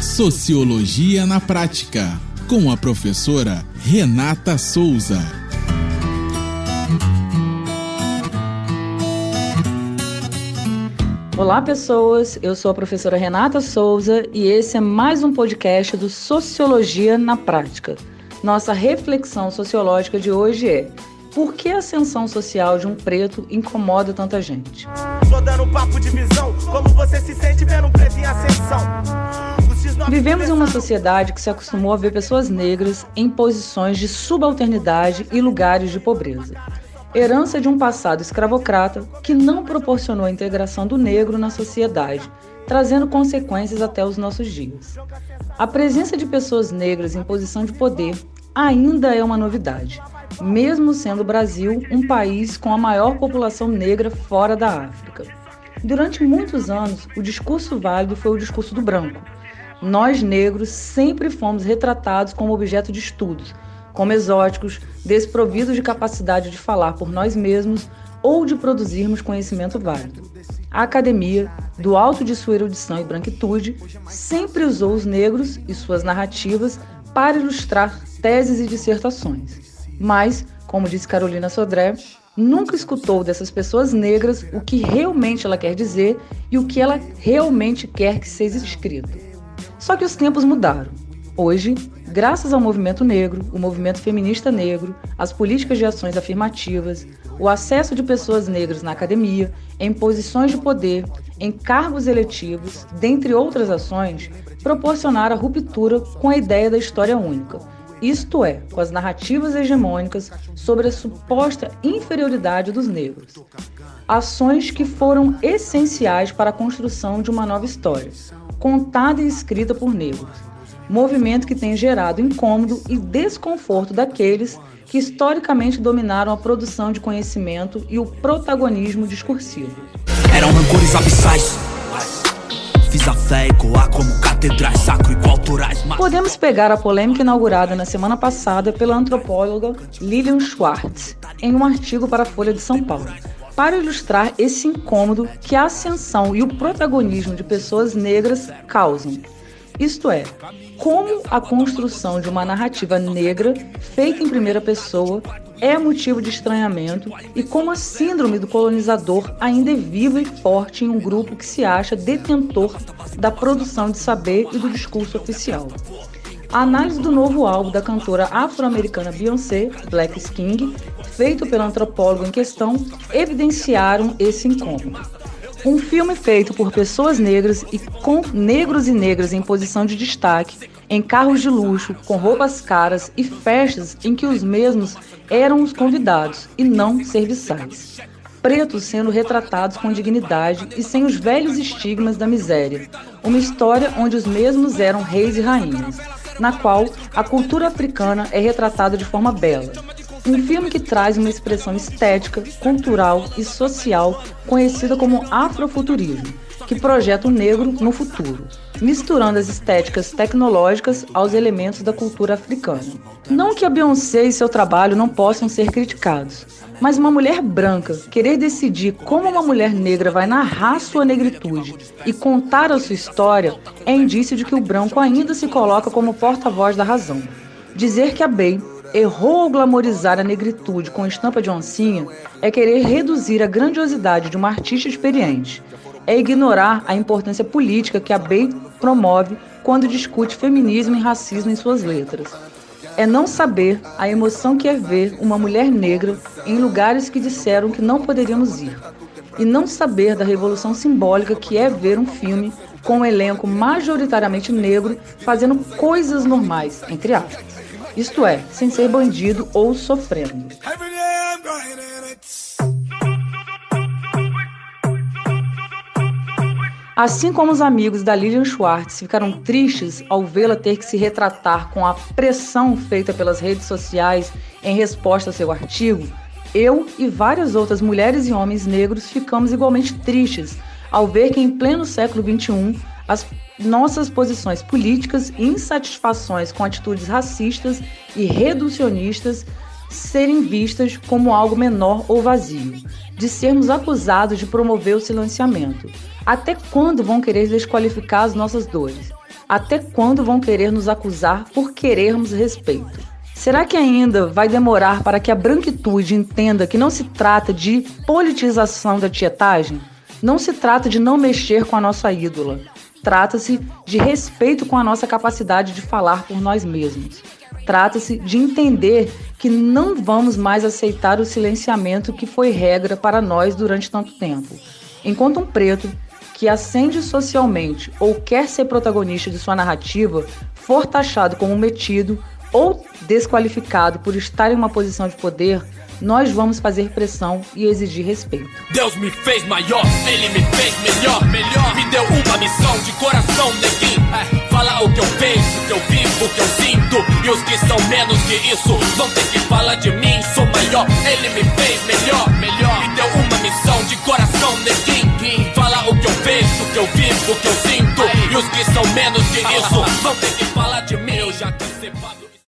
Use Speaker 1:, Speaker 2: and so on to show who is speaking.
Speaker 1: Sociologia na Prática, com a professora Renata Souza.
Speaker 2: Olá, pessoas. Eu sou a professora Renata Souza e esse é mais um podcast do Sociologia na Prática. Nossa reflexão sociológica de hoje é: por que a ascensão social de um preto incomoda tanta gente? Tô dando papo de visão, como você se sente vendo um preto em ascensão? Vivemos em uma sociedade que se acostumou a ver pessoas negras em posições de subalternidade e lugares de pobreza. Herança de um passado escravocrata que não proporcionou a integração do negro na sociedade, trazendo consequências até os nossos dias. A presença de pessoas negras em posição de poder ainda é uma novidade, mesmo sendo o Brasil um país com a maior população negra fora da África. Durante muitos anos, o discurso válido foi o discurso do branco. Nós, negros, sempre fomos retratados como objeto de estudos, como exóticos, desprovidos de capacidade de falar por nós mesmos ou de produzirmos conhecimento válido. A academia, do alto de sua erudição e branquitude, sempre usou os negros e suas narrativas para ilustrar teses e dissertações. Mas, como disse Carolina Sodré, nunca escutou dessas pessoas negras o que realmente ela quer dizer e o que ela realmente quer que seja escrito. Só que os tempos mudaram. Hoje, graças ao movimento negro, o movimento feminista negro, as políticas de ações afirmativas, o acesso de pessoas negras na academia, em posições de poder, em cargos eletivos, dentre outras ações, proporcionaram a ruptura com a ideia da história única, isto é, com as narrativas hegemônicas sobre a suposta inferioridade dos negros. Ações que foram essenciais para a construção de uma nova história, contada e escrita por negros. Movimento que tem gerado incômodo e desconforto daqueles que historicamente dominaram a produção de conhecimento e o protagonismo discursivo. Eram rancores abissais. Fiz a fé ecoar como catedrais sacro e culturais. Podemos pegar a polêmica inaugurada na semana passada pela antropóloga Lilian Schwartz em um artigo para a Folha de São Paulo, para ilustrar esse incômodo que a ascensão e o protagonismo de pessoas negras causam. Isto é, como a construção de uma narrativa negra feita em primeira pessoa é motivo de estranhamento e como a síndrome do colonizador ainda é viva e forte em um grupo que se acha detentor da produção de saber e do discurso oficial. A análise do novo álbum da cantora afro-americana Beyoncé, Black King, feito pelo antropólogo em questão, evidenciaram esse incômodo. Um filme feito por pessoas negras e com negros e negras em posição de destaque, em carros de luxo, com roupas caras e festas em que os mesmos eram os convidados e não serviçais. Pretos sendo retratados com dignidade e sem os velhos estigmas da miséria. Uma história onde os mesmos eram reis e rainhas, na qual a cultura africana é retratada de forma bela. Um filme que traz uma expressão estética, cultural e social conhecida como afrofuturismo, que projeta o negro no futuro, misturando as estéticas tecnológicas aos elementos da cultura africana. Não que a Beyoncé e seu trabalho não possam ser criticados, mas uma mulher branca querer decidir como uma mulher negra vai narrar sua negritude e contar a sua história é indício de que o branco ainda se coloca como porta-voz da razão. Dizer que a Bey errou ao glamorizar a negritude com estampa de oncinha é querer reduzir a grandiosidade de uma artista experiente. É ignorar a importância política que a Bey promove quando discute feminismo e racismo em suas letras. É não saber a emoção que é ver uma mulher negra em lugares que disseram que não poderíamos ir. E não saber da revolução simbólica que é ver um filme com um elenco majoritariamente negro fazendo coisas normais, entre aspas isto é, sem ser bandido ou sofrendo. Assim como os amigos da Lilian Schwartz ficaram tristes ao vê-la ter que se retratar com a pressão feita pelas redes sociais em resposta a seu artigo, eu e várias outras mulheres e homens negros ficamos igualmente tristes ao ver que em pleno século XXI as nossas posições políticas e insatisfações com atitudes racistas e reducionistas serem vistas como algo menor ou vazio, de sermos acusados de promover o silenciamento. Até quando vão querer desqualificar as nossas dores? Até quando vão querer nos acusar por querermos respeito? Será que ainda vai demorar para que a branquitude entenda que não se trata de politização da tietagem? Não se trata de não mexer com a nossa ídola. Trata-se de respeito com a nossa capacidade de falar por nós mesmos. Trata-se de entender que não vamos mais aceitar o silenciamento que foi regra para nós durante tanto tempo. Enquanto um preto que ascende socialmente ou quer ser protagonista de sua narrativa for taxado como metido ou desqualificado por estar em uma posição de poder, nós vamos fazer pressão e exigir respeito.
Speaker 3: Deus me fez maior, ele me fez melhor, melhor. Me deu uma missão de coração, neguinho. É, fala o que eu penso, o que eu vivo, o que eu sinto. E os que são menos que isso vão ter que falar de mim. Sou maior, ele me fez melhor, melhor. Me deu uma missão de coração, neguinho. Fala o que eu penso, o que eu vivo, o que eu sinto. E os que são menos que isso vão ter que falar de mim.